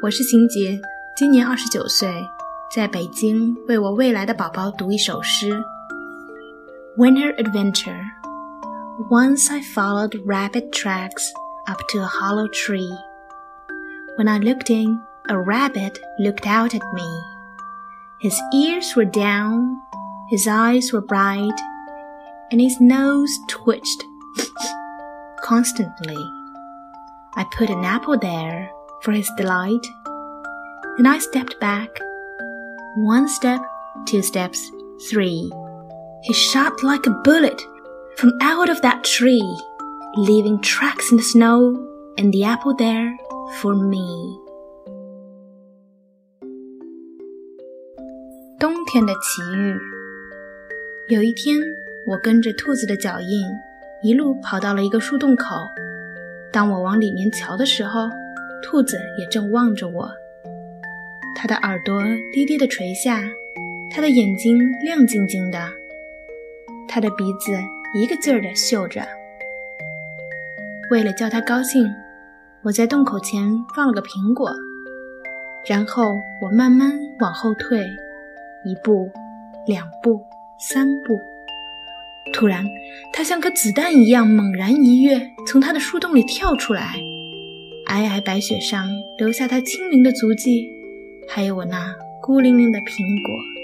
我是邢洁，今年二十九岁，在北京为我未来的宝宝读一首诗。Winter Adventure Once I followed rabbit tracks up to a hollow tree. When I looked in, a rabbit looked out at me. His ears were down, his eyes were bright, and his nose twitched constantly. I put an apple there for his delight. Then I stepped back. One step, two steps, three. He shot like a bullet from out of that tree, leaving tracks in the snow and the apple there for me. 冬天的奇遇。有一天，我跟着兔子的脚印，一路跑到了一个树洞口。当我往里面瞧的时候， 兔子也正望着我。它的耳朵低低的垂下，它的眼睛亮晶晶的，它的鼻子一个劲儿的嗅着。为了叫它高兴，我在洞口前放了个苹果，然后我慢慢往后退，一步，两步，三步。突然，它像颗子弹一样猛然一跃，从它的树洞里跳出来。皑皑白雪上留下他清明的足迹，还有我那孤零零的苹果。